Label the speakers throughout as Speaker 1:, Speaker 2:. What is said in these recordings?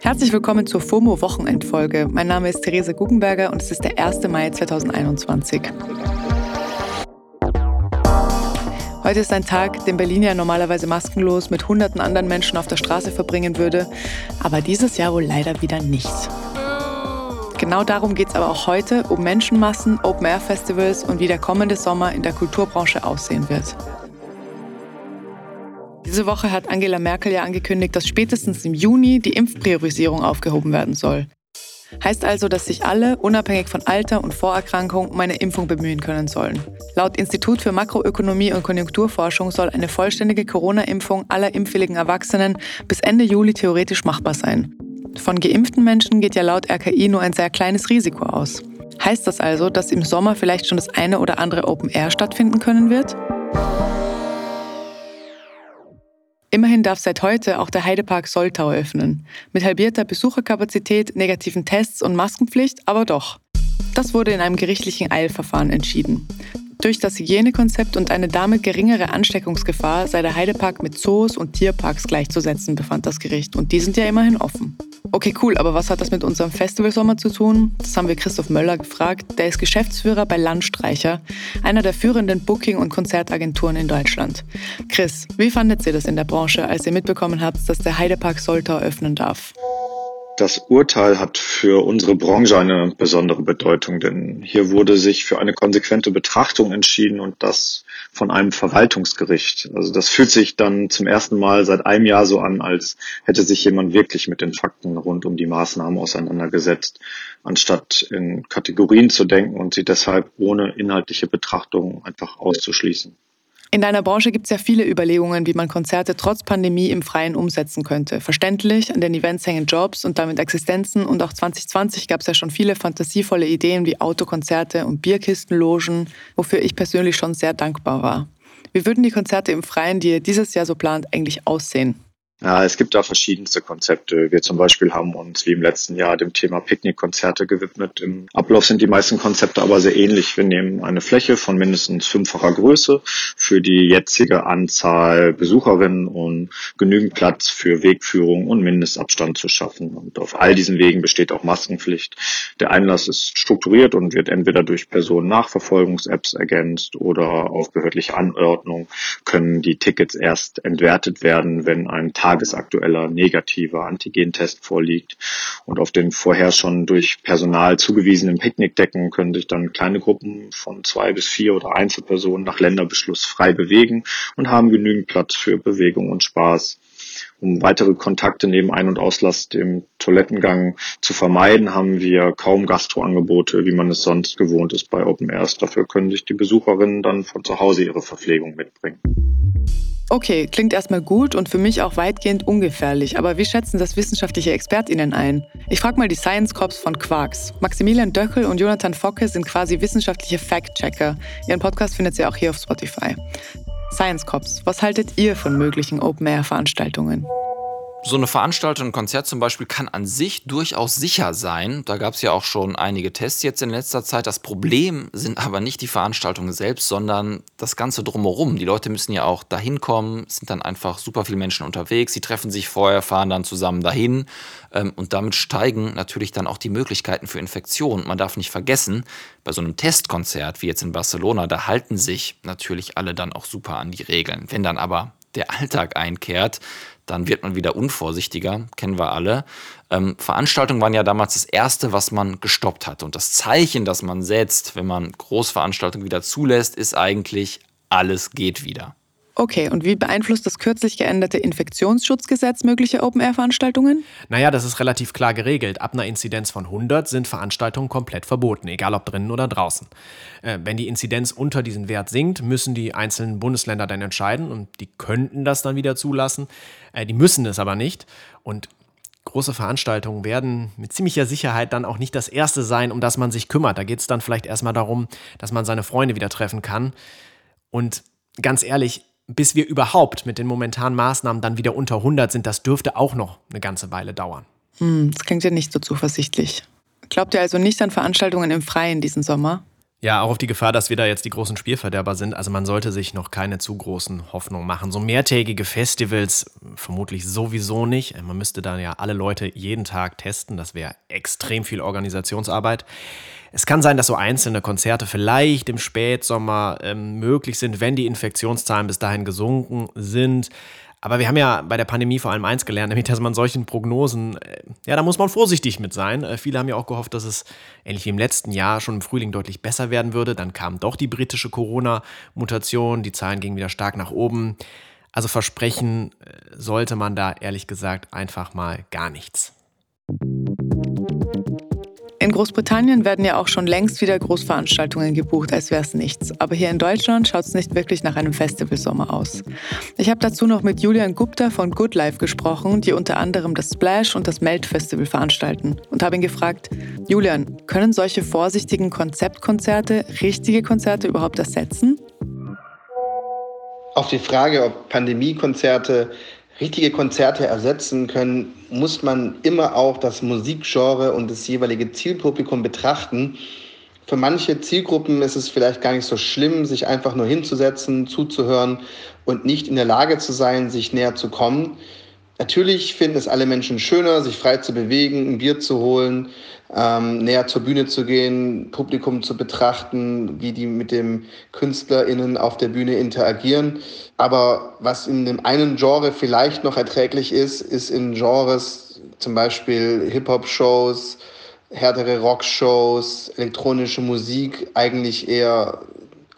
Speaker 1: Herzlich willkommen zur FOMO-Wochenendfolge. Mein Name ist Therese Guggenberger und es ist der 1. Mai 2021. Heute ist ein Tag, den Berlin ja normalerweise maskenlos mit hunderten anderen Menschen auf der Straße verbringen würde, aber dieses Jahr wohl leider wieder nicht. Genau darum geht es aber auch heute, um Menschenmassen, Open-Air-Festivals und wie der kommende Sommer in der Kulturbranche aussehen wird. Diese Woche hat Angela Merkel ja angekündigt, dass spätestens im Juni die Impfpriorisierung aufgehoben werden soll. Heißt also, dass sich alle, unabhängig von Alter und Vorerkrankung, um eine Impfung bemühen können sollen. Laut Institut für Makroökonomie und Konjunkturforschung soll eine vollständige Corona-Impfung aller impfwilligen Erwachsenen bis Ende Juli theoretisch machbar sein. Von geimpften Menschen geht ja laut RKI nur ein sehr kleines Risiko aus. Heißt das also, dass im Sommer vielleicht schon das eine oder andere Open Air stattfinden können wird? Immerhin darf seit heute auch der Heidepark Soltau öffnen. Mit halbierter Besucherkapazität, negativen Tests und Maskenpflicht, aber doch. Das wurde in einem gerichtlichen Eilverfahren entschieden. Durch das Hygienekonzept und eine damit geringere Ansteckungsgefahr sei der Heidepark mit Zoos und Tierparks gleichzusetzen, befand das Gericht. Und die sind ja immerhin offen. Okay, cool, aber was hat das mit unserem Festivalsommer zu tun? Das haben wir Christoph Möller gefragt. Der ist Geschäftsführer bei Landstreicher, einer der führenden Booking- und Konzertagenturen in Deutschland. Chris, wie fandet ihr das in der Branche, als ihr mitbekommen habt, dass der Heidepark Soltau öffnen darf?
Speaker 2: Das Urteil hat für unsere Branche eine besondere Bedeutung, denn hier wurde sich für eine konsequente Betrachtung entschieden und das von einem Verwaltungsgericht. Also das fühlt sich dann zum ersten Mal seit einem Jahr so an, als hätte sich jemand wirklich mit den Fakten rund um die Maßnahmen auseinandergesetzt, anstatt in Kategorien zu denken und sie deshalb ohne inhaltliche Betrachtung einfach auszuschließen.
Speaker 1: In deiner Branche gibt es ja viele Überlegungen, wie man Konzerte trotz Pandemie im Freien umsetzen könnte. Verständlich, an den Events hängen Jobs und damit Existenzen und auch 2020 gab es ja schon viele fantasievolle Ideen wie Autokonzerte und Bierkistenlogen, wofür ich persönlich schon sehr dankbar war. Wie würden die Konzerte im Freien, die ihr dieses Jahr so plant, eigentlich aussehen?
Speaker 2: Ja, es gibt da verschiedenste Konzepte. Wir zum Beispiel haben uns wie im letzten Jahr dem Thema Picknickkonzerte gewidmet. Im Ablauf sind die meisten Konzepte aber sehr ähnlich. Wir nehmen eine Fläche von mindestens fünffacher Größe für die jetzige Anzahl Besucherinnen und genügend Platz für Wegführung und Mindestabstand zu schaffen. Und auf all diesen Wegen besteht auch Maskenpflicht. Der Einlass ist strukturiert und wird entweder durch Personennachverfolgungs-Apps ergänzt oder auf behördliche Anordnung können die Tickets erst entwertet werden, wenn ein Tag tagesaktueller negativer Antigentest vorliegt. Und auf den vorher schon durch Personal zugewiesenen Picknickdecken können sich dann kleine Gruppen von zwei bis vier oder Einzelpersonen nach Länderbeschluss frei bewegen und haben genügend Platz für Bewegung und Spaß. Um weitere Kontakte neben Ein- und Auslast im Toilettengang zu vermeiden, haben wir kaum Gastroangebote, wie man es sonst gewohnt ist bei Open Airs. Dafür können sich die Besucherinnen dann von zu Hause ihre Verpflegung mitbringen.
Speaker 1: Okay, klingt erstmal gut und für mich auch weitgehend ungefährlich, aber wie schätzen das wissenschaftliche ExpertInnen ein? Ich frage mal die Science Cops von Quarks. Maximilian Döckel und Jonathan Focke sind quasi wissenschaftliche Fact-Checker. Ihren Podcast findet ihr auch hier auf Spotify. Science Cops, was haltet ihr von möglichen Open-Air-Veranstaltungen?
Speaker 3: So eine Veranstaltung, ein Konzert zum Beispiel, kann an sich durchaus sicher sein. Da gab es ja auch schon einige Tests jetzt in letzter Zeit. Das Problem sind aber nicht die Veranstaltungen selbst, sondern das Ganze drumherum. Die Leute müssen ja auch dahin kommen, sind dann einfach super viele Menschen unterwegs, sie treffen sich vorher, fahren dann zusammen dahin ähm, und damit steigen natürlich dann auch die Möglichkeiten für Infektionen. Man darf nicht vergessen, bei so einem Testkonzert wie jetzt in Barcelona, da halten sich natürlich alle dann auch super an die Regeln. Wenn dann aber der Alltag einkehrt, dann wird man wieder unvorsichtiger, kennen wir alle. Ähm, Veranstaltungen waren ja damals das Erste, was man gestoppt hat. Und das Zeichen, das man setzt, wenn man Großveranstaltungen wieder zulässt, ist eigentlich, alles geht wieder.
Speaker 1: Okay, und wie beeinflusst das kürzlich geänderte Infektionsschutzgesetz mögliche Open-Air-Veranstaltungen?
Speaker 4: Naja, das ist relativ klar geregelt. Ab einer Inzidenz von 100 sind Veranstaltungen komplett verboten, egal ob drinnen oder draußen. Äh, wenn die Inzidenz unter diesen Wert sinkt, müssen die einzelnen Bundesländer dann entscheiden und die könnten das dann wieder zulassen. Äh, die müssen es aber nicht. Und große Veranstaltungen werden mit ziemlicher Sicherheit dann auch nicht das erste sein, um das man sich kümmert. Da geht es dann vielleicht erstmal darum, dass man seine Freunde wieder treffen kann. Und ganz ehrlich, bis wir überhaupt mit den momentanen Maßnahmen dann wieder unter 100 sind, das dürfte auch noch eine ganze Weile dauern.
Speaker 1: Hm, das klingt ja nicht so zuversichtlich. Glaubt ihr also nicht an Veranstaltungen im Freien diesen Sommer?
Speaker 4: Ja, auch auf die Gefahr, dass wir da jetzt die großen Spielverderber sind. Also man sollte sich noch keine zu großen Hoffnungen machen. So mehrtägige Festivals vermutlich sowieso nicht. Man müsste dann ja alle Leute jeden Tag testen. Das wäre extrem viel Organisationsarbeit. Es kann sein, dass so einzelne Konzerte vielleicht im Spätsommer ähm, möglich sind, wenn die Infektionszahlen bis dahin gesunken sind. Aber wir haben ja bei der Pandemie vor allem eins gelernt, nämlich dass man solchen Prognosen, äh, ja, da muss man vorsichtig mit sein. Äh, viele haben ja auch gehofft, dass es ähnlich wie im letzten Jahr schon im Frühling deutlich besser werden würde. Dann kam doch die britische Corona-Mutation, die Zahlen gingen wieder stark nach oben. Also versprechen äh, sollte man da ehrlich gesagt einfach mal gar nichts.
Speaker 1: In Großbritannien werden ja auch schon längst wieder Großveranstaltungen gebucht, als wäre es nichts. Aber hier in Deutschland schaut es nicht wirklich nach einem Festivalsommer aus. Ich habe dazu noch mit Julian Gupta von Good Life gesprochen, die unter anderem das Splash und das Melt Festival veranstalten. Und habe ihn gefragt, Julian, können solche vorsichtigen Konzeptkonzerte richtige Konzerte überhaupt ersetzen?
Speaker 5: Auf die Frage, ob Pandemiekonzerte richtige Konzerte ersetzen können, muss man immer auch das Musikgenre und das jeweilige Zielpublikum betrachten. Für manche Zielgruppen ist es vielleicht gar nicht so schlimm, sich einfach nur hinzusetzen, zuzuhören und nicht in der Lage zu sein, sich näher zu kommen. Natürlich finden es alle Menschen schöner, sich frei zu bewegen, ein Bier zu holen, ähm, näher zur Bühne zu gehen, Publikum zu betrachten, wie die mit den KünstlerInnen auf der Bühne interagieren. Aber was in dem einen Genre vielleicht noch erträglich ist, ist in Genres, zum Beispiel Hip-Hop-Shows, härtere Rock-Shows, elektronische Musik, eigentlich eher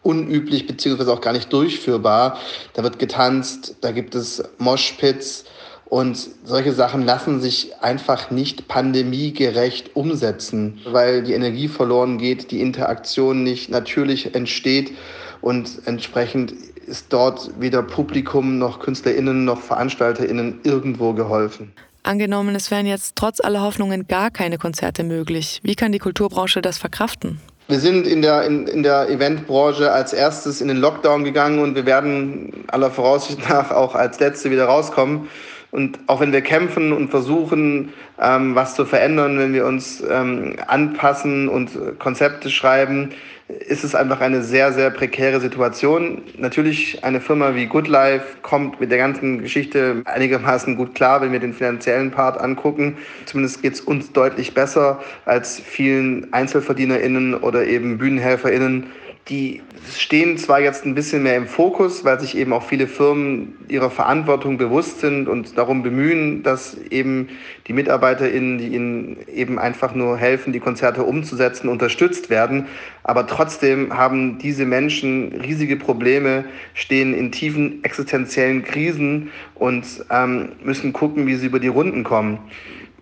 Speaker 5: unüblich beziehungsweise auch gar nicht durchführbar. Da wird getanzt, da gibt es Moshpits, und solche Sachen lassen sich einfach nicht pandemiegerecht umsetzen, weil die Energie verloren geht, die Interaktion nicht natürlich entsteht und entsprechend ist dort weder Publikum noch KünstlerInnen noch VeranstalterInnen irgendwo geholfen.
Speaker 1: Angenommen, es wären jetzt trotz aller Hoffnungen gar keine Konzerte möglich. Wie kann die Kulturbranche das verkraften?
Speaker 5: Wir sind in der, in, in der Eventbranche als erstes in den Lockdown gegangen und wir werden aller Voraussicht nach auch als Letzte wieder rauskommen. Und auch wenn wir kämpfen und versuchen, ähm, was zu verändern, wenn wir uns ähm, anpassen und Konzepte schreiben, ist es einfach eine sehr, sehr prekäre Situation. Natürlich eine Firma wie Good Life kommt mit der ganzen Geschichte einigermaßen gut klar, wenn wir den finanziellen Part angucken. Zumindest geht es uns deutlich besser als vielen EinzelverdienerInnen oder eben BühnenhelferInnen, die stehen zwar jetzt ein bisschen mehr im Fokus, weil sich eben auch viele Firmen ihrer Verantwortung bewusst sind und darum bemühen, dass eben die MitarbeiterInnen, die ihnen eben einfach nur helfen, die Konzerte umzusetzen, unterstützt werden. Aber trotzdem haben diese Menschen riesige Probleme, stehen in tiefen existenziellen Krisen und ähm, müssen gucken, wie sie über die Runden kommen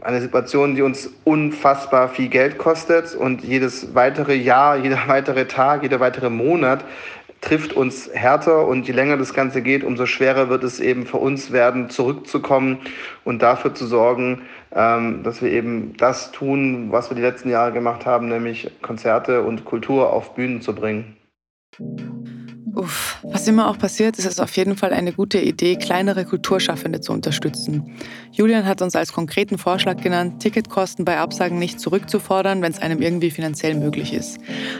Speaker 5: eine Situation, die uns unfassbar viel Geld kostet und jedes weitere Jahr, jeder weitere Tag, jeder weitere Monat trifft uns härter und je länger das Ganze geht, umso schwerer wird es eben für uns werden, zurückzukommen und dafür zu sorgen, ähm, dass wir eben das tun, was wir die letzten Jahre gemacht haben, nämlich Konzerte und Kultur auf Bühnen zu bringen.
Speaker 1: Uff, was immer auch passiert, ist es auf jeden Fall eine gute Idee, kleinere Kulturschaffende zu unterstützen. Julian hat uns als konkreten Vorschlag genannt, Ticketkosten bei Absagen nicht zurückzufordern, wenn es einem irgendwie finanziell möglich ist.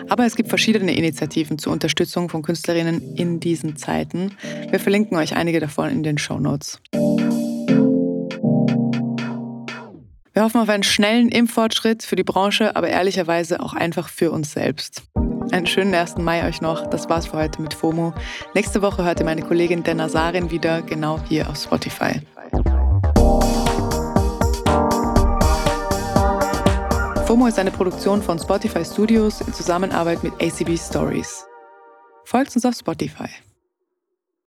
Speaker 1: Aber es gibt verschiedene Initiativen zur Unterstützung von Künstlerinnen in diesen Zeiten. Wir verlinken euch einige davon in den Show Notes. Wir hoffen auf einen schnellen Impffortschritt für die Branche, aber ehrlicherweise auch einfach für uns selbst. Einen schönen 1. Mai euch noch. Das war's für heute mit FOMO. Nächste Woche hört ihr meine Kollegin Dana Sarin wieder, genau hier auf Spotify. FOMO ist eine Produktion von Spotify Studios in Zusammenarbeit mit ACB Stories. Folgt uns auf Spotify.